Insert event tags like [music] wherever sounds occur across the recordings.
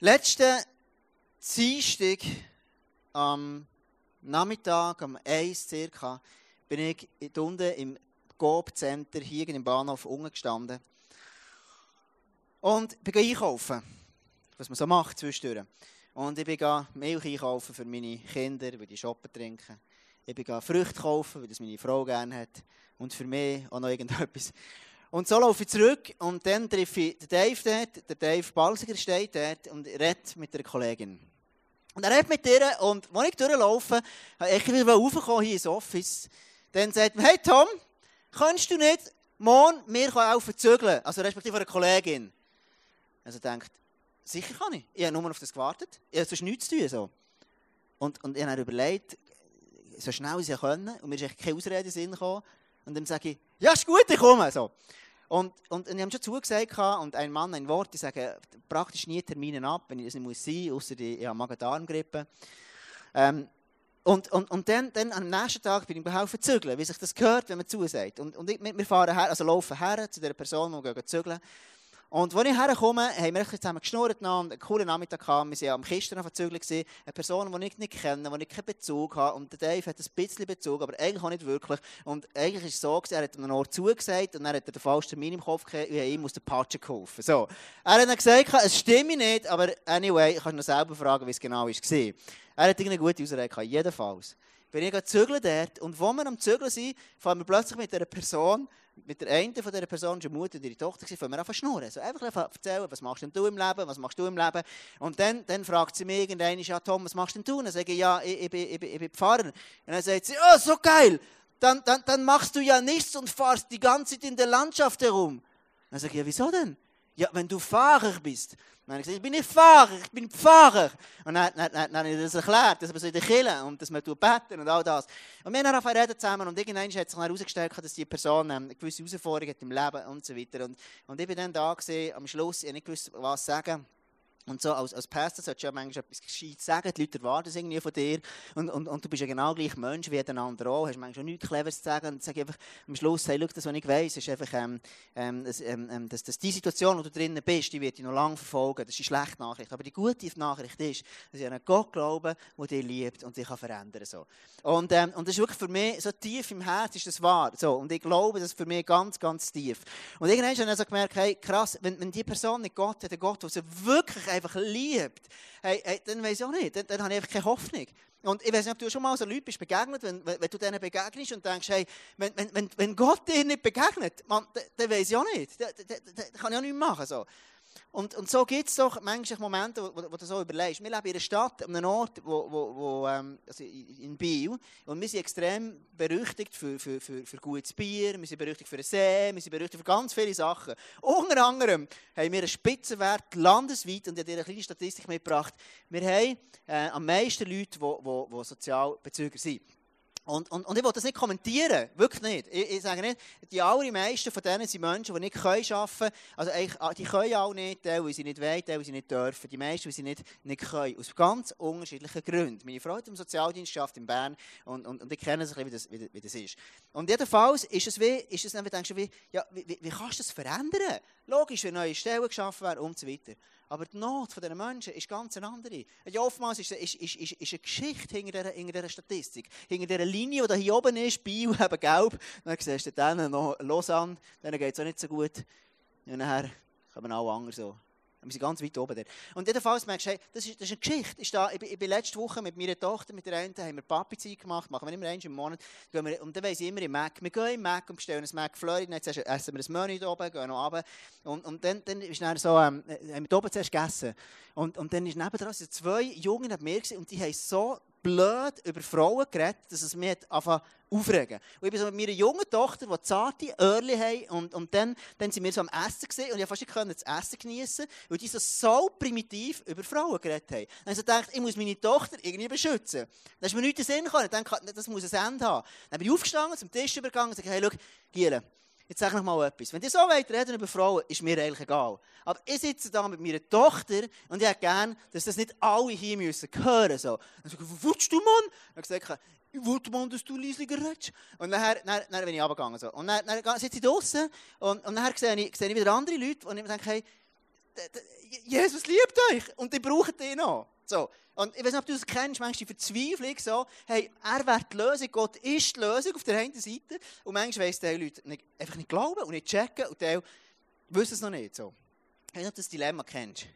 Letzten Dienstag am Nachmittag, um 1 circa, bin ich unten im Coop-Center hier im Bahnhof unten gestanden und bin einkaufen, was man so macht zwischendurch. Und ich bin Milch einkaufen für meine Kinder, weil die shoppen trinken. Ich bin Früchte kaufen, weil das meine Frau gerne hat. Und für mich auch noch irgendetwas. Und so laufe ich zurück und dann treffe ich den Dave dort, der Dave Balsiger steht dort und redet mit einer Kollegin. Und er redet mit ihr und als ich durchlaufe, ich wieder raufgekommen hier ins Office. Dann sagt er, hey Tom, kannst du nicht morgen mir helfen zügeln? Also respektive eine Kollegin. Also denkt, sicher kann ich. Ich habe nur auf das gewartet. Ich habe sonst nichts zu tun. So. Und, und ich habe überlegt, so schnell ich können. Und mir ist echt keine Ausrede in den Sinn gekommen. Und dann sage ich, ja, ist gut, ich komme. So. Und, und, und ich habe schon zugesagt, und ein Mann, ein Wort, ich sage praktisch nie Termine ab, wenn ich das nicht muss sein außer ich habe Magen-Darm-Grippe. Ähm, und, und, und dann, dann am nächsten Tag bin ich behelfen zügeln, wie sich das gehört, wenn man zusagt. Und, und ich, wir fahren her, also laufen her zu der Person, die zügeln. Und als ich herkomme, haben wir zusammen geschnurrt und einen coolen Nachmittag gehabt. Wir waren am Kisten verzögert. Eine Person, die ich nicht kenne, die ich keinen Bezug habe. Und der Dave hat ein bisschen Bezug, aber eigentlich auch nicht wirklich. Und eigentlich ist es so, er hat einem Ort zugesagt und dann hat er den falschen Termin im Kopf gehabt und ihm aus der Patsche geholfen. So. Er hat dann gesagt, es stimmt nicht, aber anyway, ich kann noch selber fragen, wie es genau war. Er hat eine gute Ausrede gehabt, jedenfalls. Bin ich zügeln dort und wo wir am Zügeln sind, fahren wir plötzlich mit dieser Person mit der einen von dieser Person, die Mutter und ihre Tochter, fangen wir zu schnurren. So einfach erzählen, was machst denn du im Leben, was machst du im Leben. Und dann, dann fragt sie mich irgendwann, ja Tom, was machst denn du? Und dann sage ich, ja, ich, ich, ich, ich bin Pfarrer. Und dann sagt sie, oh, so geil, dann, dann, dann machst du ja nichts und fahrst die ganze Zeit in der Landschaft herum. Dann sage ich, ja, wieso denn? Ja, wenn du Fahrer bist. Dann habe ich gesagt, ich bin nicht Fahrer, ich bin Pfarrer. Und dann, dann, dann, dann habe ich das erklärt, dass man so in der Kirche und dass man beten und all das. Und wir haben dann reden zusammen und irgendwann hat sich herausgestellt, dass die Person ähm, eine gewisse Herausforderung hat im Leben und so weiter. Und, und ich bin dann da gewesen, am Schluss, ich habe nicht gewusst, was sagen. Und so als, als Pastor solltest du ja manchmal etwas Gescheites sagen, die Leute erwarten es irgendwie von dir. Und, und, und du bist ja genau gleich Mensch wie jeder andere auch, hast manchmal nichts Cleveres zu sagen. Und sage einfach am Schluss, hey, schau, das, was ich weiss, ist einfach, ähm, ähm, dass, ähm, ähm, dass, dass die Situation, wo du drinnen bist, die wird dich noch lange verfolgen. Das ist die schlechte Nachricht. Aber die gute Nachricht ist, dass ich an einen Gott glaube, der dich liebt und dich kann verändern. So. Und, ähm, und das ist wirklich für mich, so tief im Herz ist das wahr. So. Und ich glaube, das ist für mich ganz, ganz tief. Und irgendwann habe ich so gemerkt, hey, krass, wenn, wenn die Person nicht Gott hat, der Gott, der sie wirklich einfach liebt, hey, hey, dann weiß ich auch nicht, dann, dann habe ich einfach keine Hoffnung. Und ich weiß nicht, ob du schon mal so Leuten bist begegnet, wenn, wenn, wenn du denen begegnest und denkst, hey, wenn, wenn, wenn Gott dir nicht begegnet, man, dann, dann weiß ich auch nicht, dann, dann, dann kann ich auch nichts machen. So. Und, und so gibt es doch manchmal Momente, wo, wo, wo, du so überlegst. Wir leben in einer Stadt, an einem Ort, wo, wo, wo ähm, also in Biel, und wir sind extrem berüchtigt für, für, für, für gutes Bier, wir sind berüchtigt für den See, wir sind berüchtigt für ganz viele Sachen. Unter anderem haben wir einen Spitzenwert landesweit, und ich habe dir eine kleine Statistik mitgebracht, wir haben äh, am meisten Leute, die Sozialbezüger sind. Und, und, und ich will das nicht kommentieren, wirklich nicht. Ich, ich sage nicht, die allermeisten von denen sind Menschen, die nicht arbeiten können. Also ah, die können auch nicht, weil sie nicht wollen, weil sie nicht dürfen. Die meisten, weil sie nicht, nicht können. Aus ganz unterschiedlichen Gründen. Meine Frau hat im Sozialdienst geschafft in Bern und, und, und ich kenne es wie das, wie, wie das ist. Und jedenfalls ist es wie, ist es dann, denkst du, wie, ja, wie, wie kannst du das verändern? Logisch, wenn neue Stellen geschaffen werden und so weiter. Aber die Not dieser Menschen ist ganz eine andere. Ja, oftmals ist, ist, ist, ist, eine Geschichte hinter dieser, hinter dieser Statistik. Hinter dieser Linie, die hier oben ist, Bio, eben gelb. Dann siehst du dann noch Lausanne, denen geht es auch nicht so gut. Und nachher kommen alle anderen so. Wir sind ganz weit oben dort. Und jedenfalls merkst du, hey, das, ist, das ist eine Geschichte. Ich, da, ich, ich bin letzte Woche mit meiner Tochter, mit der einen, haben wir Papi-Zeit gemacht, machen wir immer eins im Monat. Wir, und dann weiss ich immer im Mac. Wir gehen im Mac und bestellen ein Mac Florida, jetzt essen wir ein Menü da oben, gehen noch runter. Und, und dann, dann ist dann so, ähm, haben wir oben zuerst gegessen. Und, und dann ist nebendran zwei Jungen neben mir und die haben so blöd über Frauen geredet, dass es mich einfach aufregen. Und ich bin so mit meiner jungen Tochter, die zarte Öhrchen haben, und, und dann, dann sind wir so am Essen gesehen und ich fast nicht das Essen genießen, weil die so, so primitiv über Frauen geredet haben. Dann habe ich so gedacht, ich muss meine Tochter irgendwie beschützen. Dann ist mir nichts in den Sinn gekommen. Ich dachte, das muss ein Ende haben. Dann bin ich aufgestanden, zum Tisch übergegangen und gesagt, hey, schau, Giele, Jetzt sage ich noch mal etwas. Wenn ihr so weit reden über Frauen, ist mir eigentlich egal. Aber ich sitze da mit meiner Tochter und ich hätte gerne, dass das nicht alle hier müssen hören. So. Dann sage ich, willst du, Mann? Dann sage ich, wollte, Mann, dass du leislicher redest. Und dann, dann, dann bin ich runtergegangen. So. Und dann, dann sitze ich draußen und, und dann sehe ich, sehe ich wieder andere Leute und ich denke, hey, Jesus liebt euch und die braucht ihn noch. So. Und ich weiß nicht, ob du das kennst, manchmal die Verzweiflung so, hey, er wäre die Lösung, Gott ist die Lösung auf der einen Seite. Und manchmal weiss die Leute nicht, einfach nicht glauben und nicht checken und die wissen es noch nicht. So. Ich weiß nicht, ob du das Dilemma kennst.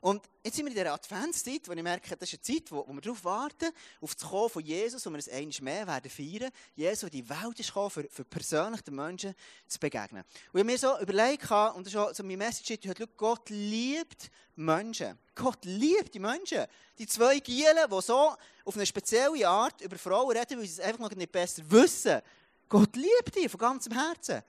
Und jetzt sind wir in dieser Adventszeit, wo ich merke, das ist eine Zeit, wo, wo wir darauf warten, auf das Kommen von Jesus, wo wir es einmal mehr werden feiern. Jesus, der die Welt ist gekommen, für, für persönlich den Menschen zu begegnen. Und ich mir so überlegt, und das ist so meine Message, heute, Gott liebt Menschen. Gott liebt die Menschen. Die zwei Gielen, die so auf eine spezielle Art über Frauen reden, weil sie es einfach noch nicht besser wissen. Gott liebt die von ganzem Herzen.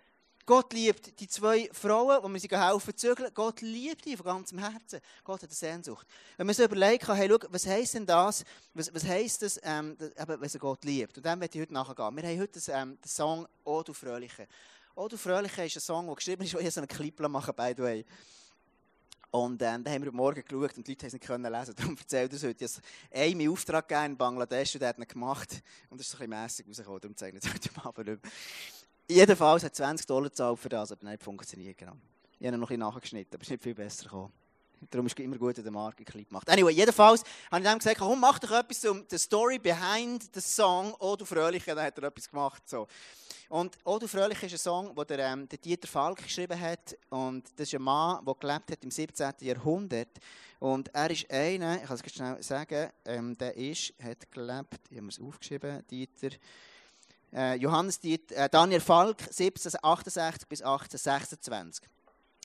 Gott liebt die zwei Frauen, die wir sie helfen zügeln. Gott liebt die von ganzem Herzen. Gott hat eine Sehnsucht. Wenn man so überlegt, hey, schau, was heisst denn das? Was, was heisst das, ähm, wenn sie Gott liebt? Und dem werde ich heute nachgehen. Wir haben heute das, ähm, den Song «O du Fröhliche». «O du Fröhliche» ist ein Song, der geschrieben ist, wo ich so einen Clip machen by the way. Und ähm, dann haben wir heute Morgen geschaut und die Leute haben es nicht können lesen. [laughs] Darum erzählt er heute. Ich habe einen Auftrag gegeben in Bangladesch und der hat ihn gemacht. Und das ist ein bisschen mässig rausgekommen. Darum zeige ich es heute Abend nicht Jedenfalls hat 20 Dollar gezahlt für das, aber nicht funktioniert. Genau. Ich habe noch ein bisschen nachgeschnitten, aber es ist nicht viel besser gekommen. Darum ist es immer gut, wenn der Markt ein Clip macht. Anyway, jedenfalls habe ich ihm gesagt, komm, mach doch etwas um die Story behind the song «Oh, du Fröhliche», dann hat er etwas gemacht. So. Und «Oh, du Fröhliche» ist ein Song, den der, ähm, der Dieter Falk geschrieben hat. Und das ist ein Mann, der gelebt hat im 17. Jahrhundert. Und er ist einer, ich kann es schnell sagen, ähm, der ist, hat gelebt, ich habe es aufgeschrieben, Dieter, Johannes Diet, äh, Daniel Falk, 1768 bis 1826.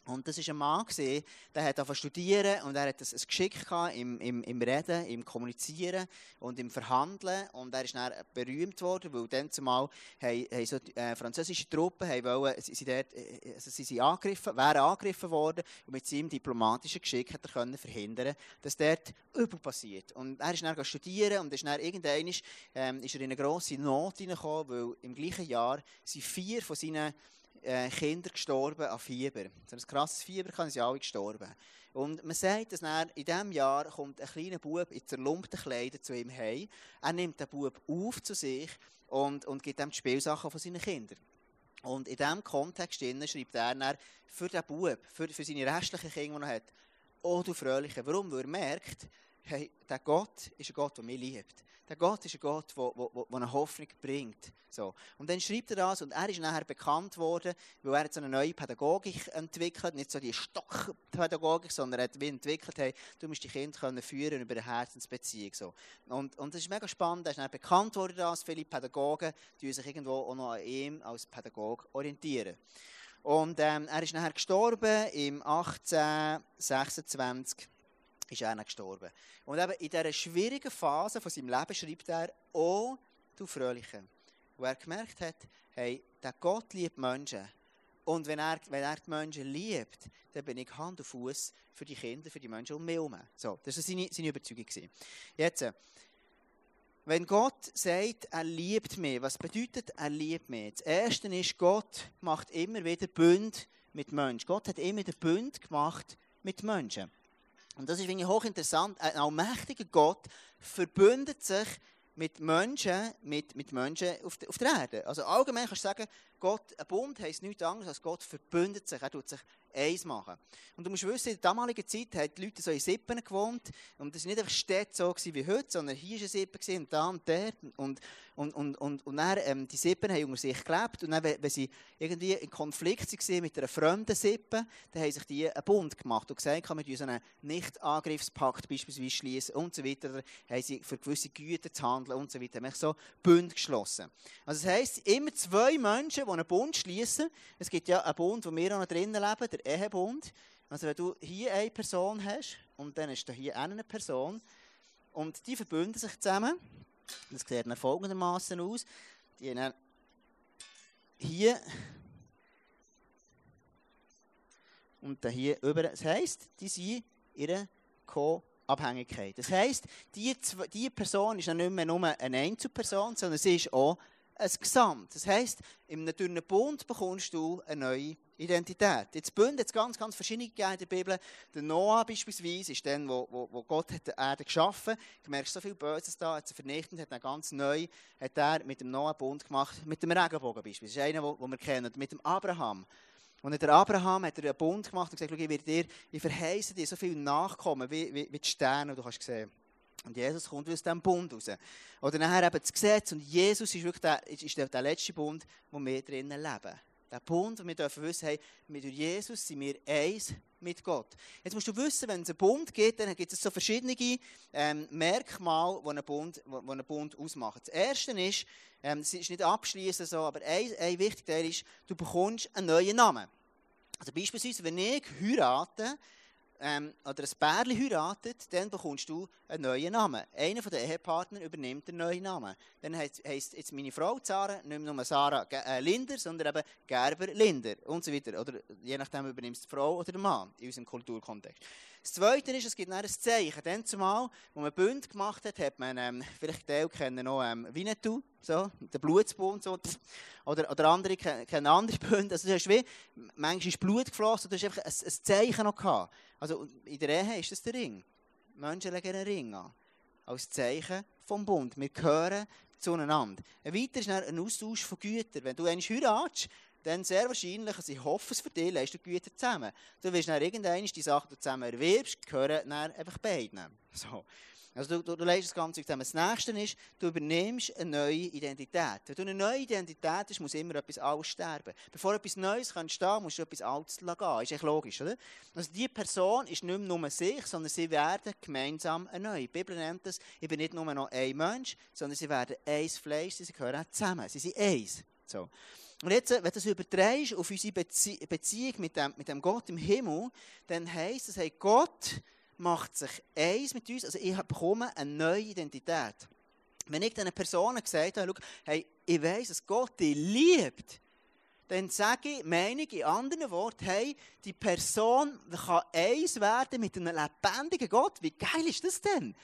Und das war ein Mann, der hat studieren und er hat ein Geschick im, im, im Reden, im Kommunizieren und im Verhandeln. Und er ist dann berühmt worden, weil dann zumal haben, haben so, äh, französische Truppen haben wollen, sie, dort, äh, also sie sind angegriffen, wären angegriffen worden und mit seinem diplomatischen Geschick hat er können verhindern, dass dort Übel passiert. Und er ist dann studieren und ist dann irgendwann ähm, ist er in eine grosse Not hineingekommen, weil im gleichen Jahr sind vier von seinen äh, Kinder gestorben an Fieber. So ein krasses Fieber kann sie alle gestorben. Und man sagt, dass in diesem Jahr kommt ein kleiner Bub in zerlumpten Kleidern zu ihm heim. Er nimmt den Bub auf zu sich und, und gibt ihm die Spielsachen von seinen Kindern. Und in diesem Kontext schreibt er dann für den Bub, für, für seine restlichen Kinder, die er hat, «Oh, du Fröhliche». Warum? Weil er merkt, hey, der Gott ist ein Gott, der mich liebt. Der Gott ist ein Gott, der, der, der eine Hoffnung bringt. So. Und dann schreibt er das und er ist nachher bekannt worden, weil er jetzt eine neue Pädagogik entwickelt, nicht so die Stockpädagogik, sondern er hat entwickelt, hey, du musst die Kinder können führen über eine Herzensbeziehung. So. Und, und das ist mega spannend, er ist nachher bekannt worden als viele Pädagogen, die sich irgendwo auch noch an ihm als Pädagoge orientieren. Und ähm, er ist nachher gestorben im 1826 ist er gestorben. Und eben in dieser schwierigen Phase von seinem Leben schreibt er, oh, du Fröhliche. Wo er gemerkt hat, hey, der Gott liebt Menschen. Und wenn er, wenn er die Menschen liebt, dann bin ich Hand und Fuß für die Kinder, für die Menschen um mich herum. So, das war seine, seine Überzeugung. Jetzt, wenn Gott sagt, er liebt mich, was bedeutet, er liebt mich? Das Erste ist, Gott macht immer wieder Bund mit Menschen. Gott hat immer wieder Bund gemacht mit Menschen. Und das ist ich, hochinteressant. Ein allmächtiger Gott verbündet sich mit Menschen, mit, mit Menschen auf, der, auf der Erde. Also allgemein kannst du sagen, Gott, ein Bund heisst nichts anderes als Gott verbündet sich. Er tut sich eins machen. Und du musst wissen, in der damaligen Zeit haben die Leute so in Sippen gewohnt. Und das war nicht einfach Städte so wie heute, sondern hier war eine Sippe und da und dort. Und, und, und, und, und dann, ähm, die Sippen haben unter sich gelebt. Und dann, wenn sie irgendwie in Konflikt waren mit einer fremden Sippe, dann haben sich die einen Bund gemacht und gesagt, kann man so einen Nicht-Angriffspakt beispielsweise schließen und so weiter. Oder haben sie für gewisse Güter zu handeln und so weiter. Haben so Bund geschlossen. Also das heisst, immer zwei Menschen, die einen Bund schließen. Es gibt ja einen Bund, wo wir auch noch drinnen leben, der Ehebund. Also wenn du hier eine Person hast und dann ist da hier eine Person und die verbünden sich zusammen, das sieht dann folgendermaßen aus, die haben hier und dann hier über. Das heisst, die sind ihre Co-Abhängigkeit. Das heisst, die, die Person ist nicht mehr nur eine Einzelperson, sondern sie ist auch ein Gesamt. Das heisst, im natürlichen Bund bekommst du eine neue Identität. Jetzt Bund hat ganz, ganz verschiedene gegeben in der Bibel. Der Noah beispielsweise ist der, wo, wo, wo Gott hat die Erde geschaffen hat. Du merkst so viel Böses da, hat sie vernichtet, hat dann ganz neu, hat er mit dem Noah Bund gemacht, mit dem Regenbogen beispielsweise. Das ist einer, den wir kennen. Mit dem Abraham. Und der Abraham hat einen Bund gemacht und gesagt, ich werde dir, ich verheiße dir so viel Nachkommen wie, wie, wie die Sterne, die du kannst sehen. Und Jesus kommt aus diesem Bund raus. Oder nachher eben das Gesetz und Jesus ist wirklich der, ist der, der letzte Bund, wo wir drinnen leben. Der Bund, wo wir dürfen wissen, hey, mit Jesus sind wir eins mit Gott. Jetzt musst du wissen, wenn es einen Bund gibt, dann gibt es so verschiedene ähm, Merkmale, die einen, Bund, wo, wo einen Bund ausmachen. Das erste ist, ähm, das ist nicht abschließend so, aber ein, ein wichtiger Teil ist, du bekommst einen neuen Namen. Also beispielsweise, wenn ich heirate, ähm, oder ein Pärchen heiratet, dann bekommst du einen neuen Namen. Einer der Ehepartner übernimmt den neuen Namen. Dann heisst, jetzt meine Frau Sarah nicht nur Sarah äh, Linder, sondern eben Gerber Linder und so weiter. Oder je nachdem übernimmst die Frau oder den Mann in unserem Kulturkontext. Das Zweite ist, es gibt ein Zeichen. Dann zumal, wo man Bund gemacht hat, hat man, ähm, [laughs] vielleicht Teil kennen noch ähm, Winnetou, so, den Blutsbund, so, oder, oder andere kennen andere [laughs] Bünde. Also, du hast wie, manchmal ist Blut geflossen, du hast einfach ein, ein Zeichen noch gehabt. Also, in der Ehe ist das der Ring. Menschen legen einen Ring an. Als Zeichen vom Bund. Wir gehören zueinander. Ein weiter ist ein Austausch von Gütern. Wenn du einen heiratest, dann sehr wahrscheinlich, also ich hoffe es für dich, leistet Güter zusammen. Du wirst dann irgendwann die Sachen, du zusammen erwirbst, gehören dann einfach beiden. So. Also du, du, du leistest das Ganze zusammen. Das Nächste ist, du übernimmst eine neue Identität. Wenn du eine neue Identität hast, muss immer etwas Altes sterben. Bevor etwas Neues kann entstehen musst du etwas Altes gehen. Ist echt logisch, oder? Also die Person ist nicht nur sich, sondern sie werden gemeinsam neue. Die Bibel nennt das, ich bin nicht nur noch ein Mensch, sondern sie werden eins Fleisch, sie gehören zusammen. Sie sind eins. So. Und jetzt, wenn du das überträgst auf unsere Bezie Beziehung mit dem, mit dem Gott im Himmel, dann heisst es, hey, Gott macht sich eins mit uns, also ich bekomme eine neue Identität. Wenn ich diesen Personen gesagt habe, hey, ich weiss, dass Gott dich liebt, dann sage ich, meine ich in anderen Worten, hey, die Person kann eins werden mit einem lebendigen Gott. Wie geil ist das denn?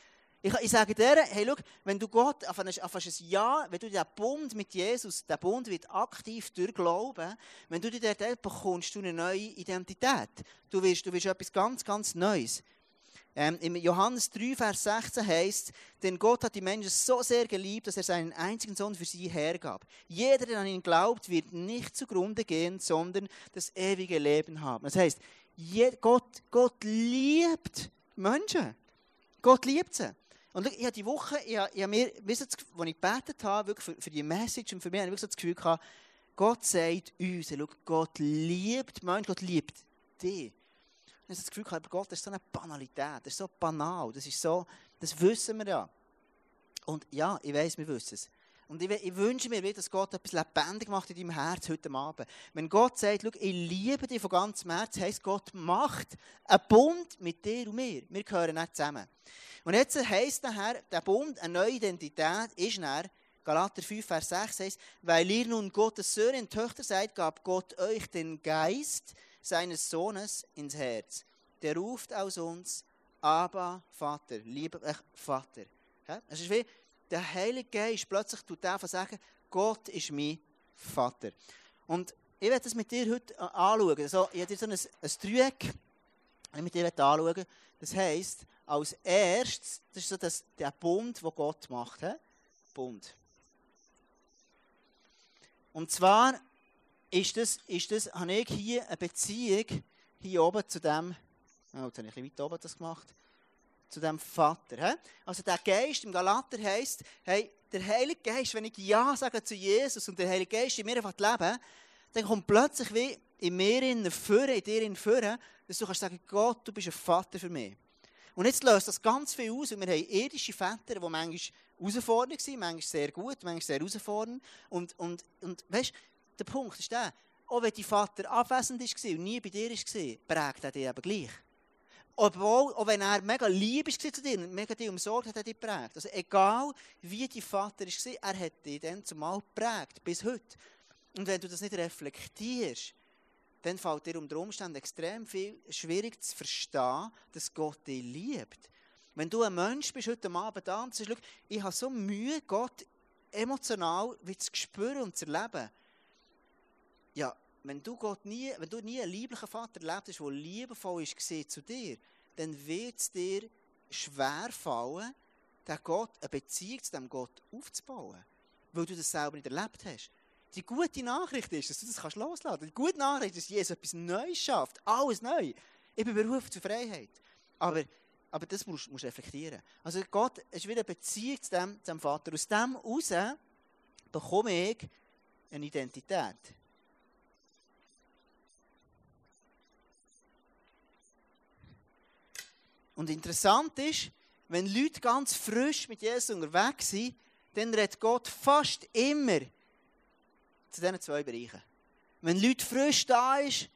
Ich, ich sage dir, hey, schau, wenn du Gott auf ein, auf ein Jahr, wenn du den Bund mit Jesus, der Bund wird aktiv durch Glauben, wenn du dir dort bekommst du eine neue Identität. Du wirst, du wirst etwas ganz, ganz Neues. Ähm, Im Johannes 3, Vers 16 heißt, denn Gott hat die Menschen so sehr geliebt, dass er seinen einzigen Sohn für sie hergab. Jeder, der an ihn glaubt, wird nicht zugrunde gehen, sondern das ewige Leben haben. Das heißt, Gott, Gott liebt Menschen. Gott liebt sie. Und ich habe die Woche, ich habe, ich habe mir, wisst ihr, als ich gebetet habe, wirklich für, für die Message und für mich, habe ich wirklich das Gefühl gehabt, Gott sagt uns, Gott liebt Menschen, Gott liebt dich. Ich das Gefühl gehabt, Gott, das ist so eine Banalität, das ist so banal, das ist so, das wissen wir ja. Und ja, ich weiß, wir wissen es. Und ich, ich, wünsche mir, dass Gott etwas lebendig macht in deinem Herz heute Abend. Wenn Gott sagt, ich liebe dich von ganzem Herzen, heisst Gott macht einen Bund mit dir und mir. Wir gehören nicht zusammen. Und jetzt heisst nachher, der Bund, eine neue Identität, ist nachher, Galater 5, Vers 6 heißt, weil ihr nun Gottes Söhne und Töchter seid, gab Gott euch den Geist seines Sohnes ins Herz. Der ruft aus uns, aber Vater, lieber äh, Vater. Es ist wie, der Heilige Geist plötzlich tut einfach sagen, Gott ist mein Vater. Und ich werde das mit dir heute anschauen. Also, ich habe dir so ein, ein Dreieck, ich mit dir anschauen. Das heisst, als erstes, das ist so das, der Bund, den Gott macht. He? Bund. Und zwar ist das, ist das, habe ich hier eine Beziehung hier oben zu dem, oh, jetzt habe ich ein bisschen weit oben das gemacht, zu dem Vater. He? Also der Geist im Galater heisst, hey, der Heilige Geist, wenn ich Ja sage zu Jesus und der Heilige Geist in mir leben, dann kommt plötzlich wie in mir in Führer, in dir in Führer, dass du kannst sagen, Gott, du bist ein Vater für mich. Und jetzt löst das ganz viel aus. Und wir haben irdische Väter, die manchmal herausfordernd sind, manchmal sehr gut, manchmal sehr herausfordernd. Und, und, und weißt der Punkt ist der, auch wenn dein Vater abwesend war und nie bei dir war, prägt er dich eben gleich. Obwohl, auch wenn er mega lieb war zu dir und mega dich umsorgt hat, hat er dich geprägt. Also egal, wie dein Vater war, er hat dich dann zumal geprägt, bis heute. Und wenn du das nicht reflektierst, dann fällt dir unter Umständen extrem viel schwierig zu verstehen, dass Gott dich liebt. Wenn du ein Mensch bist heute Abend und sagst, ich habe so Mühe, Gott emotional wie zu spüren und zu erleben. Ja, wenn du Gott nie, wenn du nie einen lieblichen Vater erlebt hast, der liebevoll ist zu dir, dann wird es dir schwer fallen, den Gott, eine Beziehung zu dem Gott aufzubauen. Weil du das selber nicht erlebt hast. Die gute Nachricht ist, dass du das kannst loslassen kannst. Die gute Nachricht ist, dass Jesus etwas Neues schafft. Alles neu. Ich bin berufen zur Freiheit. Aber, aber das musst du reflektieren. Also Gott ist wieder eine Beziehung zu dem, zu dem Vater. Aus dem heraus bekomme ich eine Identität. Und interessant ist, wenn Leute ganz frisch mit Jesus unterwegs sind, dann redet Gott fast immer zu diesen zwei Bereichen. Wenn Leute frisch da ist,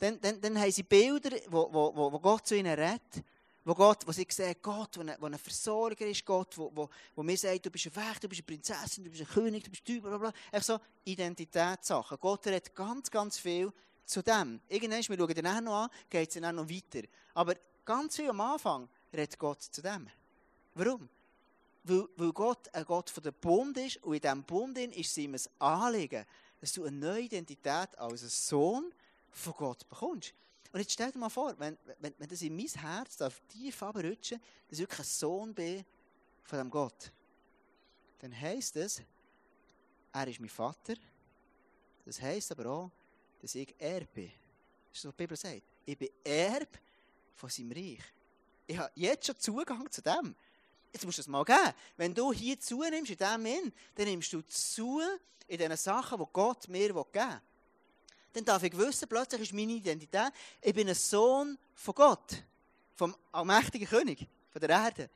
dann, dann, dann haben sie Bilder, wo, wo, wo Gott zu ihnen redet, wo, Gott, wo sie sehen, Gott, wo ein, wo ein Versorger ist, Gott, wo, wo, wo mir sagt, du bist ein Wächter, du bist eine Prinzessin, du bist ein König, du bist Typ, bla bla. Einfach so Identitätssachen. Gott redet ganz, ganz viel zu dem. Irgendwann, wir schauen dann noch an, geht es dann noch weiter. Aber ganz am Anfang redet Gott zu dem. Warum? Weil, weil Gott ein Gott von der Bund ist und in diesem Bund ist es ihm ein Anliegen, dass du eine neue Identität als Sohn von Gott bekommst. Und jetzt stell dir mal vor, wenn, wenn, das in mein Herz darf tief abrutschen, dass ich wirklich ein Sohn bin von dem Gott, dann heisst es, er ist mein Vater. Das heisst aber auch, dass ich Erb bin. Das ist was die Bibel sagt. Ich bin Erb von seinem Reich. Ich habe jetzt schon Zugang zu dem. Jetzt musst du es mal geben. Wenn du hier zunimmst in diesem Sinn, dann nimmst du zu in den Sachen, die Gott mir geben will. Dann darf ich wissen, plötzlich ist meine Identität, ich bin ein Sohn von Gott, vom allmächtigen König, von der Erde.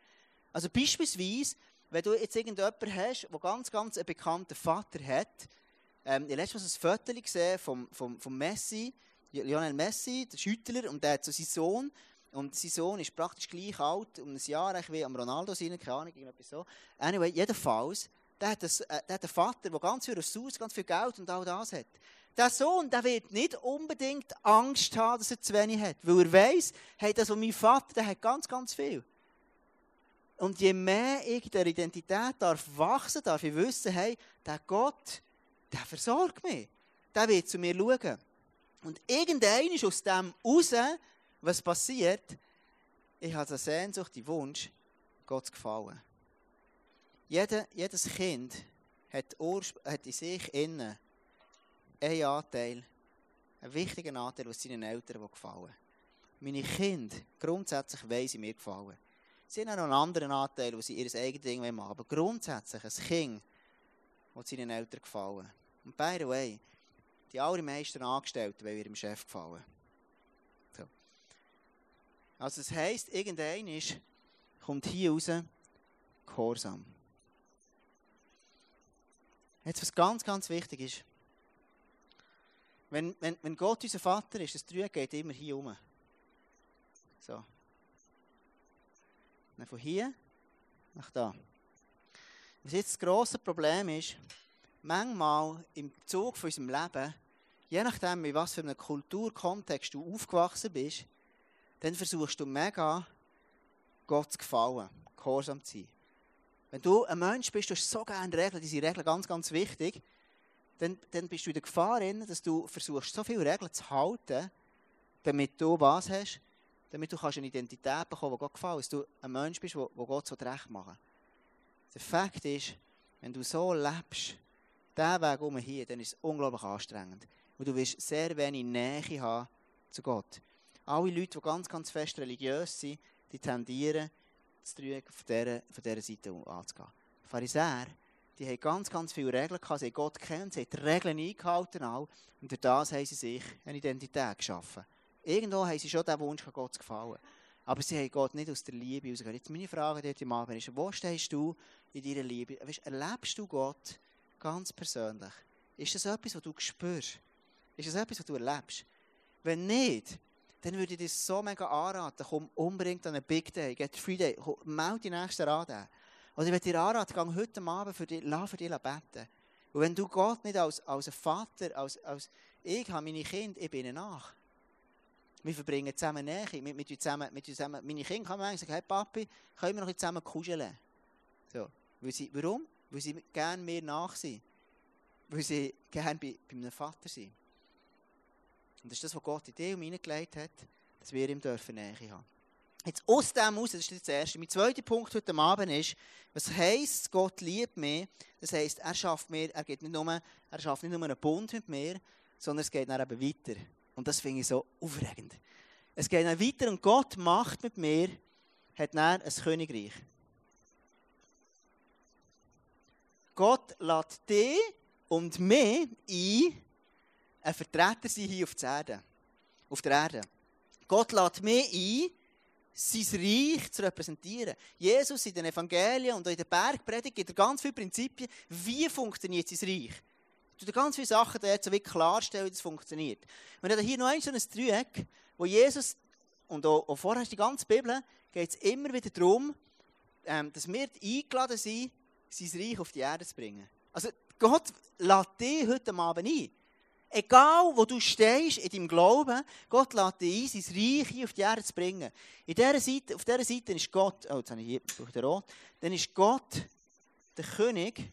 Also beispielsweise, wenn du jetzt irgendjemanden hast, der ganz, ganz einen bekannten Vater hat, ähm, ich habe letztens ein Foto gesehen vom, vom, vom Messi, Lionel Messi, der Schüttler, und der hat so seinen Sohn, und sein Sohn ist praktisch gleich alt, um ein Jahr wie am Ronaldo sein, keine Ahnung, irgendetwas so. Anyway, jedenfalls, der hat, das, äh, der hat einen Vater, der ganz viel Ressourcen, ganz viel Geld und all das hat. Der Sohn, der wird nicht unbedingt Angst haben, dass er zu wenig hat, weil er weiss, hey, das, was mein Vater, der hat ganz, ganz viel. Und je mehr ich der Identität darf wachsen, darf ich wissen, hey, der Gott, der versorgt mich. Der wird zu mir schauen. Und irgendein ist aus dem raus, was passiert? Ich habe eine Sehnsucht, den Wunsch, Gott zu gefallen. Jeder, jedes Kind hat, hat in sich innen einen Anteil, einen wichtigen Anteil aus seinen Eltern, gefallen. Meine Kinder, grundsätzlich wollen sie mir gefallen. Sie haben auch noch einen anderen Anteil, wo sie ihr eigenes Ding machen aber grundsätzlich ein Kind, das seinen Eltern gefallen. Und by the way, die allermeisten Angestellten wollen ihrem Chef gefallen. Also das heisst, irgendein ist, kommt hier raus, Gehorsam. Jetzt, was ganz, ganz wichtig ist, wenn, wenn, wenn Gott unser Vater ist, das Trüge geht immer hier rum. So. Dann von hier nach da. Was jetzt das grosse Problem ist, manchmal im Zug von unserem Leben, je nachdem, in was für einem Kulturkontext du aufgewachsen bist, dann versuchst du mega, Gott zu gefallen, gehorsam zu sein. Wenn du ein Mensch bist, du hast so gerne Regeln, diese Regeln ganz, ganz wichtig, dann, dann bist du in der Gefahr, dass du versuchst, so viele Regeln zu halten, damit du was hast, damit du kannst eine Identität bekommen, die Gott gefällt, dass du ein Mensch bist, wo Gott so recht machen Der Fakt ist, wenn du so lebst, diesen Weg um hier, dann ist es unglaublich anstrengend. Und du wirst sehr wenig Nähe haben zu Gott. Alle Leute, die ganz, ganz fest religiös sind, die tendieren, das Trügen von dieser, Seite anzugehen. Die Pharisäer, die haben ganz, ganz viele Regeln gehabt, sie haben Gott kennt, sie haben die Regeln eingehalten auch, und durch das haben sie sich eine Identität geschaffen. Irgendwo haben sie schon den Wunsch, Gott zu gefallen. Aber sie haben Gott nicht aus der Liebe rausgegeben. Jetzt meine Frage dir im Abend ist, wo stehst du in deiner Liebe? Weißt, erlebst du Gott ganz persönlich? Ist das etwas, was du spürst? Ist das etwas, was du erlebst? Wenn nicht, dann würde ich dir so mega anraten, komm unbedingt an einen Big Day, Get Free Day, melde die nächste Rad an. Oder ich würde dir anraten, geh heute Abend für dich, lass für dich beten. Und wenn du Gott nicht als, als Vater, als, als ich habe meine Kinder, ich bin ihnen nach. Wir verbringen zusammen Nähe, mit, mit, zusammen, mit zusammen, meine Kinder kann man sagen, hey Papi, können wir noch zusammen kuscheln? So. Warum? Weil sie gerne mir nach sind. Weil sie gerne bei, bei einem Vater sind. Und das ist das, was Gott in dir und hineingelegt hat, dass wir ihm dürfen Nähe haben. Jetzt aus dem heraus, das ist das Erste. Mein zweiter Punkt heute Abend ist, was heisst, Gott liebt mich? Das heisst, er schafft mir, er geht nicht nur, er schafft nicht nur einen Bund mit mir, sondern es geht dann eben weiter. Und das finde ich so aufregend. Es geht dann weiter und Gott macht mit mir, hat dann ein Königreich. Gott lädt dich und mich ein, ein Vertreter sein hier auf der Erde. Auf der Erde. Gott lädt mich ein, sein Reich zu repräsentieren. Jesus in den Evangelien und in der Bergpredigt gibt er ganz viele Prinzipien, wie funktioniert sein Reich. Du dir ganz viele Sachen dort so klarstellen, wie das funktioniert. Wir haben hier noch ein so ein Dreieck, wo Jesus, und auch, auch vorher die ganze Bibel, geht es immer wieder darum, ähm, dass wir eingeladen sind, sein Reich auf die Erde zu bringen. Also Gott lädt dich heute Abend ein. Egal, wo du stehst in deinem Glauben, Gott lädt dich ein, sein Reich hier auf die Erde zu bringen. In dieser Seite, auf dieser Seite ist Gott, oh, jetzt habe ich hier den Rot, dann ist Gott der König.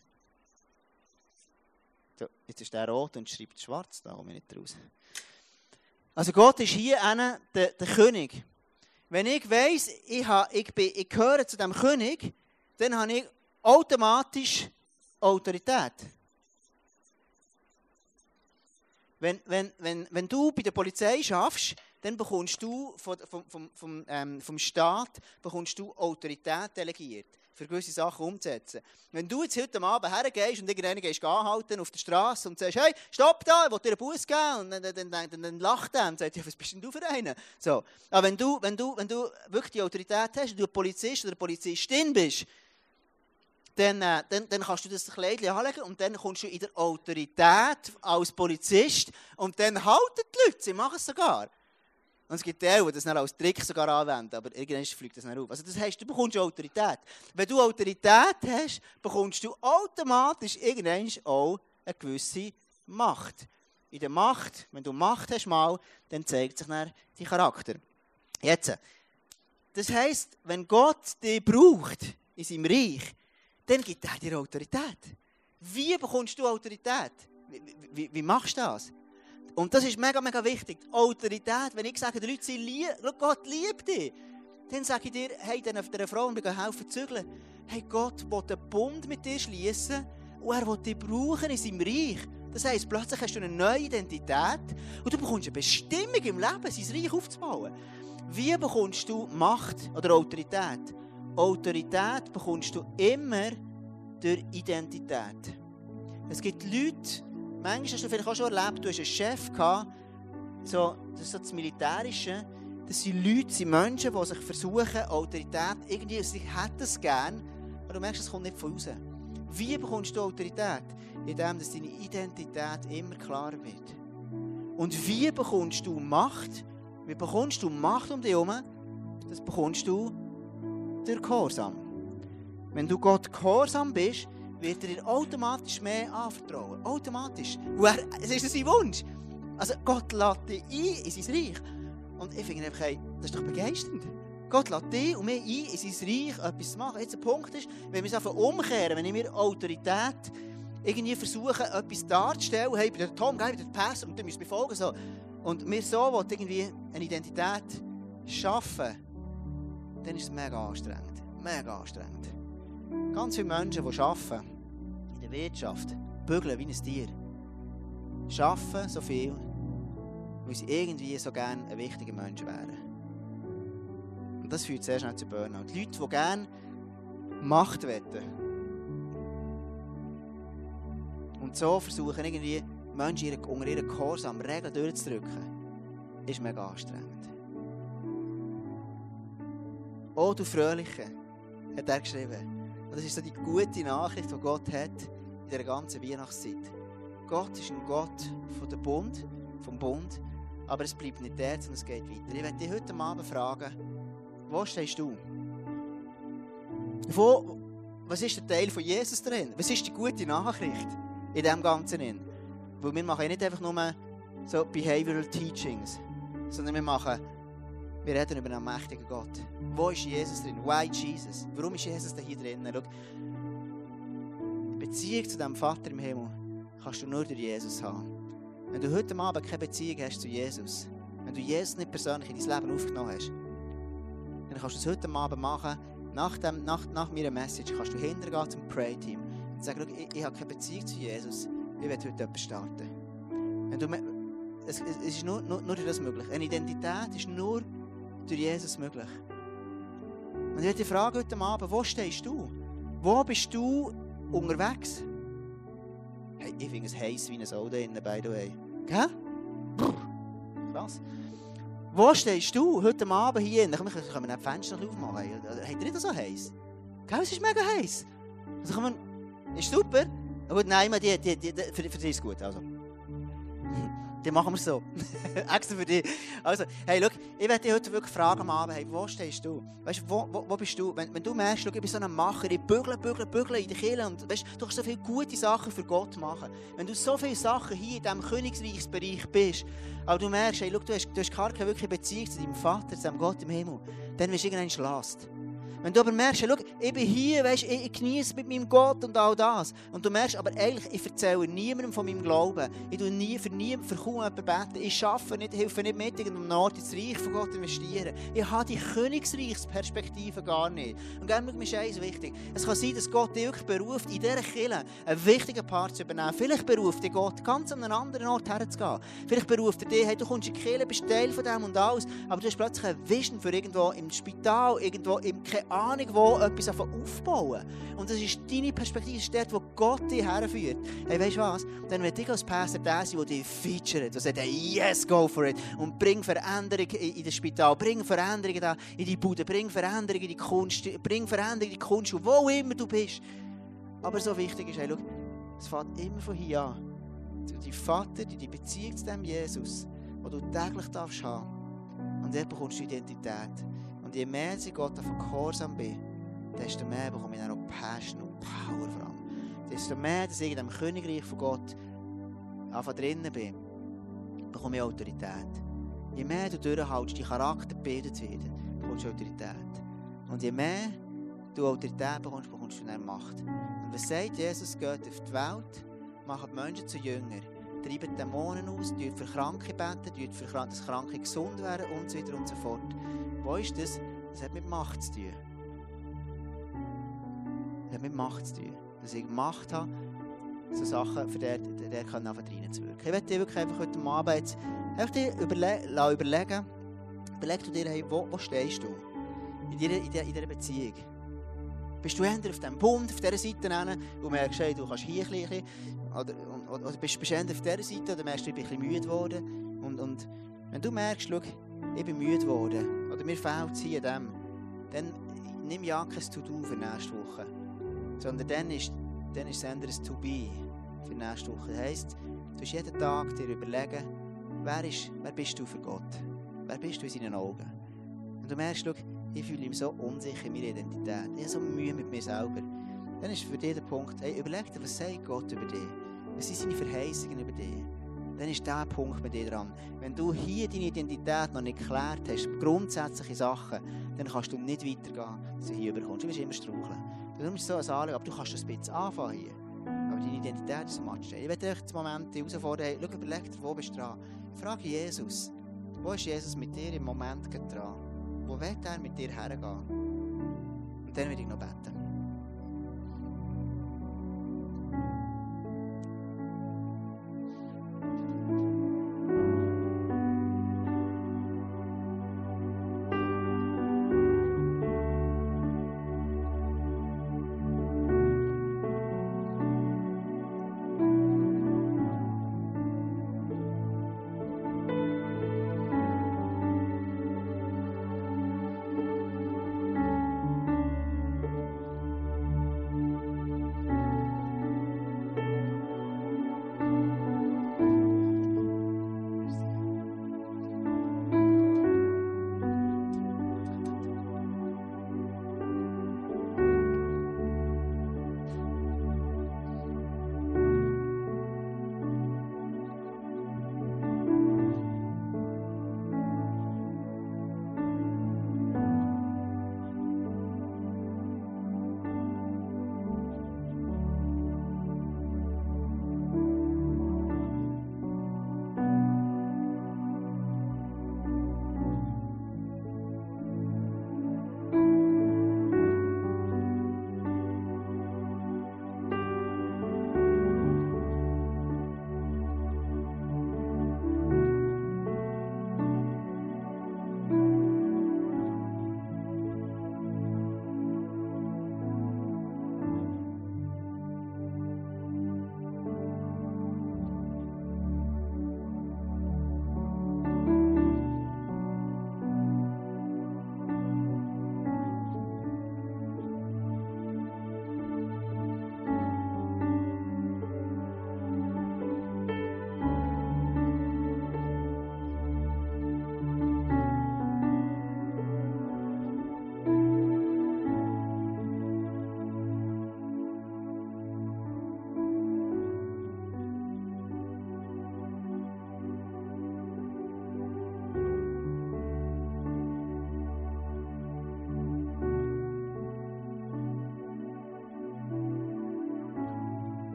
So, jetzt ist der rot und schreibt schwarz, da komme ich nicht raus. Also Gott ist hier einer, der, der König. Wenn ich weiss, ich, habe, ich, bin, ich gehöre zu dem König, dann habe ich automatisch Autorität. Wenn, wenn, wenn, wenn du bei der Polizei schaffst, dann bekommst du vom, vom, vom, ähm, vom Staat bekommst du Autorität delegiert, für gewisse Sachen umzusetzen. Wenn du jetzt heute Abend hergehst und irgendeinen gehst anhalten auf der Straße und sagst, hey, stopp da, ich will dir einen Bus geben, und dann, dann, dann, dann, dann lacht er und sagt, ja, was bist denn du für einen? So. Aber wenn du, wenn, du, wenn du wirklich die Autorität hast und du ein Polizist oder eine Polizistin bist, dann, äh, dann, dann kannst du das Kleidchen anlegen und dann kommst du in der Autorität als Polizist und dann halten die Leute, sie machen es sogar. Und es gibt die, die das dann als Trick sogar anwenden, aber irgendwann fliegt das nicht auf. Also das heißt, du bekommst Autorität. Wenn du Autorität hast, bekommst du automatisch irgendwann auch eine gewisse Macht. In der Macht, wenn du Macht hast mal, dann zeigt sich dann dein Charakter. Jetzt, das heisst, wenn Gott dich braucht in seinem Reich, dann gibt er dir Autorität. Wie bekommst du Autorität? Wie, wie, wie, machst du das? Und das ist mega, mega wichtig. Autorität, wenn ich sage, die Leute sind lieb, Gott liebt dich, dann sage ich dir, hey, dann auf dieser Frau, und wir helfen zu zügeln. Hey, Gott will einen Bund mit dir schließen und er will dich brauchen in seinem Reich. Das heisst, plötzlich hast du eine neue Identität und du bekommst eine Bestimmung im Leben, sein Reich aufzubauen. Wie bekommst du Macht oder Autorität? Autorität bekommst du immer durch Identität. Es gibt Leute, manchmal hast du vielleicht auch schon erlebt, du hast einen Chef gehabt, so, das ist so das Militärische, das sind Leute, sind Menschen, die sich versuchen, Autorität, irgendwie, sie hätten es gern, aber du merkst, es kommt nicht von außen. Wie bekommst du Autorität? Indem, dass deine Identität immer klarer wird. Und wie bekommst du Macht? Wie bekommst du Macht um dich herum? Das bekommst du durch Gehorsam. Wenn du Gott gehorsam bist, wird er dir automatisch mehr anvertrauen. Automatisch. Er, es ist sein Wunsch. Also Gott lädt dich ein in sein Reich. Und ich finde einfach, hey, das ist doch begeisternd. Gott lädt dich und mich ein, in sein Reich etwas zu machen. Jetzt der Punkt ist, wenn wir es einfach umkehren, wenn ich mir Autorität irgendwie versuche, etwas darzustellen, hey, bin der Tom, ich bin der Pastor und du musst mir folgen. So. Und mir so irgendwie eine Identität schaffen, dann ist es mega anstrengend. Mega anstrengend. Ganz viele Menschen, die arbeiten, in der Wirtschaft, bügeln wie ein Tier. Arbeiten so viel, weil sie irgendwie so gerne ein wichtiger Mensch wären. Und das führt sehr schnell zu Burnout. Die Leute, die gerne Macht wetten. Und so versuchen irgendwie Menschen unter ihren Gehorsam Regeln durchzudrücken, ist mega anstrengend. Oh, du Fröhliche, hat er geschrieben. Und das ist so die gute Nachricht, die Gott hat in der ganzen Weihnachtszeit. Gott ist ein Gott von der Bund, vom Bund, aber es bleibt nicht der, sondern es geht weiter. Ich werde dich heute Abend fragen, wo stehst du? Wo, was ist der Teil von Jesus drin? Was ist die gute Nachricht in dem Ganzen? Drin? Weil wir machen nicht einfach nur so Behavioral Teachings, sondern wir machen wir reden über einen mächtigen Gott. Wo ist Jesus drin? Why Jesus? Warum ist Jesus da hier drin? Schau, Beziehung zu deinem Vater im Himmel kannst du nur durch Jesus haben. Wenn du heute Abend keine Beziehung hast zu Jesus, wenn du Jesus nicht persönlich in dein Leben aufgenommen hast, dann kannst du es heute Abend machen. Nach, dem, nach, nach meiner Message kannst du hintergehen zum Pray-Team und sagen, ich, ich habe keine Beziehung zu Jesus, ich werde heute etwas starten. Wenn du, es, es ist nur, nur, nur das möglich. Eine Identität ist nur durch Jesus möglich. Und ich werde dich fragen heute Abend, wo stehst du? Wo bist du unterwegs? Hey, ich finde es heiß wie ein Auto innen, by the way. Gell? Krass. Wo stehst du heute Abend hier? Dann können wir nicht die Fenster aufmachen. Habt ihr nicht so heiß? Gell, es ist mega heiß. Also kann man, ist super. Aber nein, die, die, die, für, für die ist gut. Also. Dann machen wir es so. [laughs] Extra für dich. Also, hey, schau, ich werde dich heute wirklich fragen am Abend, hey, wo stehst du? Weißt wo, wo, wo, bist du? Wenn, wenn du merkst, schau, ich bin so ein Macher, ich bügle, bügle, bügle in der Kirche und weißt, du kannst so viele gute Sachen für Gott machen. Wenn du so viele Sachen hier in diesem Königsreichsbereich bist, aber du merkst, hey, schau, du hast, du hast gar keine wirkliche Beziehung zu deinem Vater, zu deinem Gott im Himmel, dann wirst du irgendwann schlast. Wenn du aber merkst, schau, ich bin hier, weißt, ich, ich genieße mit meinem Gott und all das. Und du merkst, aber eigentlich, ich erzähle niemandem von meinem Glauben. Ich tue nie, für niemanden, für kaum jemanden beten. Ich arbeite nicht, helfe nicht mit, irgendeinem Ort ins Reich von Gott investieren. Ich habe die Königsreichsperspektive gar nicht. Und mir ist eins wichtig. Es kann sein, dass Gott dich wirklich beruft, in dieser Kirche einen wichtigen Part zu übernehmen. Vielleicht beruft dich Gott, ganz an einen anderen Ort herzugehen. Vielleicht beruft er dich, hey, du kommst in die Kirche, bist Teil von dem und alles, aber du hast plötzlich eine Vision für irgendwo im Spital, irgendwo im, keine Ahnung wo, etwas aufbauen. Und das ist deine Perspektive, das ist dort, wo Gott dich herführt. Hey, weißt du was? Dann wird ich als Pastor der sein, der dich featuret, der sagt, yes, go for it. Und bring Veränderung in das Spital, bring Veränderung in die Bude, bring Veränderung in die Kunst, bring Veränderung in die Kunst, wo immer du bist. Aber so wichtig ist, hey, schau, es fängt immer von hier an. Dein Vater, die Beziehung zu dem Jesus, wo du täglich darfst haben. Und dort bekommst du Identität. Je mehr ich Gott auf Gehorsam bin, desto mehr bekomme ich dann auch Passion und Power vor allem. Desto mehr, dass ich in dem Königreich von Gott einfach drinnen bin, bekomme ich Autorität. Je mehr du durchhältst, dein Charakter bildet wird, bekommst du Autorität. Und je mehr du Autorität bekommst, bekommst du Macht. Und was sagt Jesus, geht auf die Welt, macht Menschen zu Jüngern, treibt Dämonen aus, tut für Kranke beten, tut Kranke gesund werden und so. Wo ist das? Das hat mit Macht zu tun. Das hat mit Macht zu tun. Dass ich Macht habe, so Sachen für den, der kann einfach reinzuwirken. Ich möchte dir wirklich einfach heute Abend jetzt einfach dir überle überlegen, überleg du dir, hey, wo, wo stehst du in dieser, in, dieser, Beziehung? Bist du eher auf diesem Bund, auf dieser Seite hin, wo merkst, hey, du kannst hier ein bisschen, oder, oder, oder bist, bist du eher auf dieser Seite, oder merkst du, ich bin ein bisschen müde geworden. Und, und wenn du merkst, schau, ich bin müde geworden, oder mir fehlt es hier dem, dann nimm ja kein To-Do für nächste Woche. Sondern dann ist, dann ist es ein To-Be für nächste Woche. Das heisst, du musst jeden Tag dir überlegen, wer, ist, wer bist du für Gott? Wer bist du in seinen Augen? Und du merkst, schau, ich fühle mich so unsicher in meiner Identität. Ich habe so Mühe mit mir selber. Dann ist für dich der Punkt, hey, überleg dir, was sagt Gott über dich? Was sind seine Verheißungen über dich? Dann ist dieser Punkt bei dir dran. Wenn du hier deine Identität noch nicht geklärt hast, grundsätzliche Sachen, dann kannst du nicht weitergehen, dass hier überkommst. Du wirst immer straucheln. Du musst so ein Anliegen, aber du kannst ein bisschen anfangen hier. Aber deine Identität ist so matsch. Ich werde euch Moment herausfordern, hey, schau, überleg dir, wo bist du dran? Frage Jesus, wo ist Jesus mit dir im Moment dran? Wo wird er mit dir hergehen? Und dann werde ich noch beten.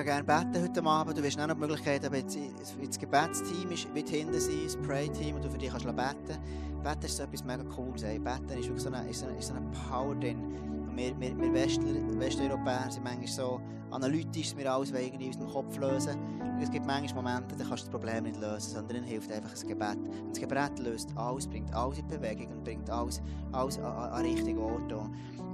Mega gerne beten heute Abend. Du wirst auch noch die Möglichkeit haben, das Gebetsteam ist mit hinten sein, das Pray-Team, und du für dich kannst beten Beten ist so etwas mega cooles. Beten ist wirklich so eine, ist eine, ist eine Power drin. Wir, wir, wir Westler, Westeuropäer sind manchmal so analytisch, dass wir alles irgendwie aus dem Kopf lösen. Und es gibt manchmal Momente, da kannst du das Problem nicht lösen, sondern dann hilft einfach ein Gebet. Und das Gebet löst alles, bringt alles in Bewegung und bringt alles, alles an, an richtigen Ort.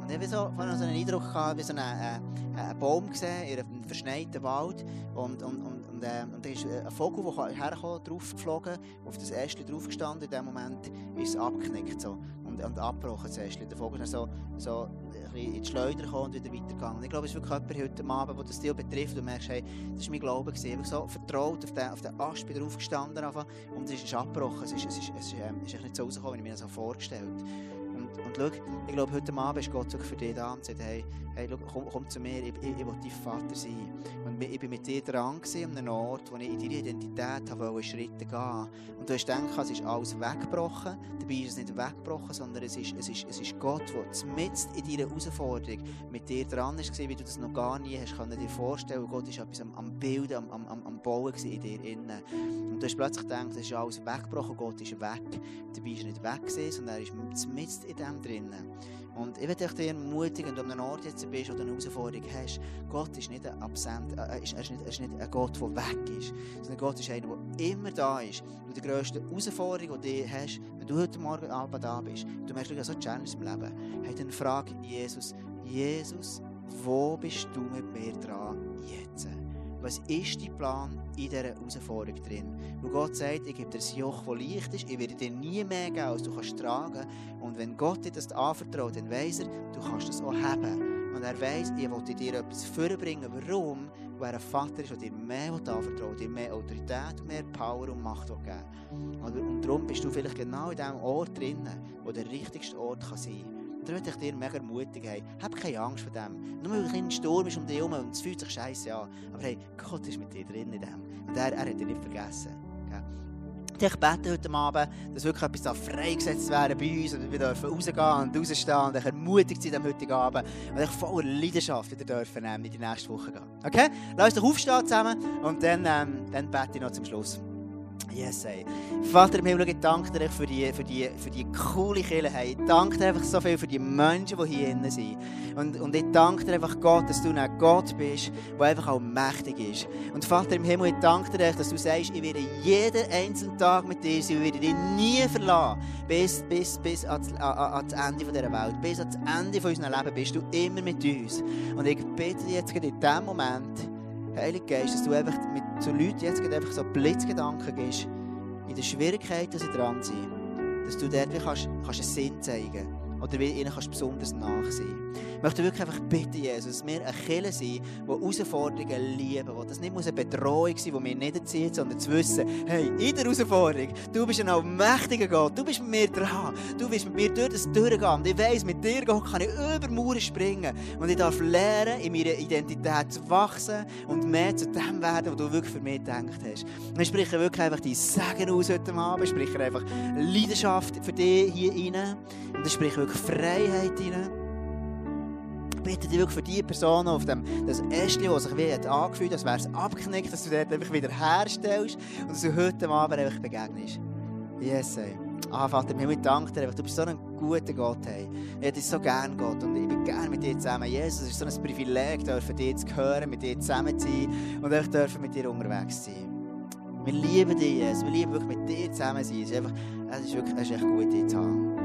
Und ich habe so, so einen Eindruck gehabt, wie so einen, äh, einen Baum gesehen in einem verschneiten Wald. Und, und, und, und, äh, und da ist ein Vogel, der herkam, drauf geflogen, auf das Ästchen draufgestanden. In dem Moment ist es abgeknickt so, und, und abgebrochen, das Ästchen. Der Vogel ist so, so in die Schleuder gekommen und wieder weitergegangen. Ich glaube, es ist wirklich jemand heute Abend, der das Stil betrifft. Und merkst, hey, das war mein Glaube. Ich habe so vertraut auf den, auf den bin draufgestanden und es ist abgebrochen. Es ist, es ist, es ist, ähm, ist nicht so rausgekommen, wie ich mir das so vorgestellt habe. Und schau, ich glaube, heute Abend ist Gott für dich da und sagt, hey, hey schau, komm, komm zu mir, ich, ich, ich will Vater sein. Und ich bin mit dir dran an einem Ort, wo ich in deine Identität habe Schritte gehen Und du hast gedacht, es ist alles weggebrochen. Dabei ist es nicht weggebrochen, sondern es ist, es ist, es ist Gott, der mitten in deiner Herausforderung mit dir dran ist, wie du das noch gar nie hast können dir vorstellen Gott ist etwas am, am am, am, am Bauen in dir innen. Und du hast plötzlich gedacht, es ist alles weggebrochen, Gott ist weg. Dabei ist er nicht weg gewesen, sondern er ist mitten in dem drinnen. Und ich möchte dich ermutigen, wenn du an einem Ort jetzt bist oder eine Herausforderung hast, Gott ist nicht ein Absent, äh, ist, ist, nicht, ist nicht ein Gott, der weg ist, sondern Gott ist einer, der immer da ist. Und die grösste Herausforderung, die du hast, wenn du heute Morgen Abend da bist, du merkst, du hast so Challenge im Leben, hey, dann frag Jesus, Jesus, wo bist du mit mir dran jetzt? Was ist dein Plan in dieser Herausforderung drin? Wo Gott sagt, ich gebe dir ein Joch, das leicht ist, ich werde dir nie mehr geben, als du kannst tragen. Und wenn Gott dir das anvertraut, dann weiss er, du kannst das auch haben. Und er weiss, ich will dir etwas vorbringen. Warum? Weil er ein Vater ist, der dir mehr anvertraut, dir mehr Autorität, mehr Power und Macht geben Und darum bist du vielleicht genau in dem Ort drin, wo der richtigste Ort sein kann. Da würde ich dir mega ermutigen, hey, hab keine Angst vor dem. Nur weil ein Sturm ist um dich herum und es fühlt sich scheiße an. Aber hey, Gott ist mit dir drin in dem. Und er, er hat dich nicht vergessen. Ich bete heute Abend, dass wirklich etwas da freigesetzt werden bei uns und wir dürfen rausgehen und rausstehen und ermutigt sein am heutigen Abend und ich voller Leidenschaft wieder dürfen ähm, in die nächste Woche gehen. Okay? Lass uns doch aufstehen zusammen und dann, ähm, dann bete ich noch zum Schluss. Yes, ey. Vater im Himmel, ich danke dir für die, für die, für die coole Kirche. Ich danke dir einfach so viel für die Menschen, die hier innen sind. Und, und ich danke dir einfach, Gott, dass du ein Gott bist, der einfach auch mächtig ist. Und Vater im Himmel, ich danke dir, dass du sagst, ich werde jeden einzelnen Tag mit dir sein, ich werde dich nie verlassen, bis, bis, bis ans, ans Ende dieser Welt, bis ans Ende von unserem Leben bist du immer mit uns. Und ich bitte jetzt in diesem Moment, Heilige Geist, dass du einfach mit so Leuten jetzt einfach so Blitzgedanken gibst, in der Schwierigkeit, dass sie dran sind, dass du dort kannst, kannst einen Sinn zeigen kannst oder ihnen kannst besonders nach sein. Ich möchte wirklich einfach bitten, Jesus, dass wir ein Killer sind, die Herausforderungen lieben, wo das nicht eine Bedrohung sein muss, die wir nicht erziehen, sondern zu wissen, hey, in der Herausforderung, du bist ein allmächtiger Gott, du bist mit mir dran, du bist mit mir durch das durchgehen und ich weiss, mit dir kann ich über Mauern springen und ich darf lernen, in meiner Identität zu wachsen und mehr zu dem werden, was du wirklich für mich gedacht hast. Und ich spreche wirklich einfach die Segen aus heute Abend, ich spreche einfach Leidenschaft für dich hier rein und ich spreche wirklich Freiheit rein. Bitte dich wirklich für die Personen auf dem das Ästchen, das sich wie hat angefühlt als wäre es abgeknickt, dass du dort einfach wieder herstellst und dass du heute Abend einfach begegnest. Yes, ey. Ah, Vater, ich danke dir, du bist so ein guter Gott. Hey. Ich dich so gerne, Gott, und ich bin gerne mit dir zusammen. Jesus, es ist so ein Privileg, dürfen dir zu hören, mit dir zusammen zu sein und ich dürfen mit dir unterwegs sein. Wir lieben dich, Jesus. Wir lieben wirklich mit dir zusammen sein. Es ist, einfach, es ist wirklich es ist echt gut, dich zu haben.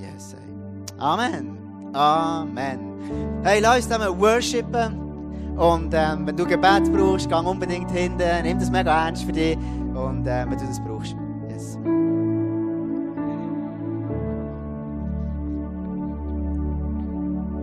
Yes, ey. Amen. Amen. Hey, lass uns zusammen worshipen. Und ähm, wenn du Gebet brauchst, geh unbedingt hinten. Nimm das mega ernst für dich. Und äh, wenn du das brauchst. Yes.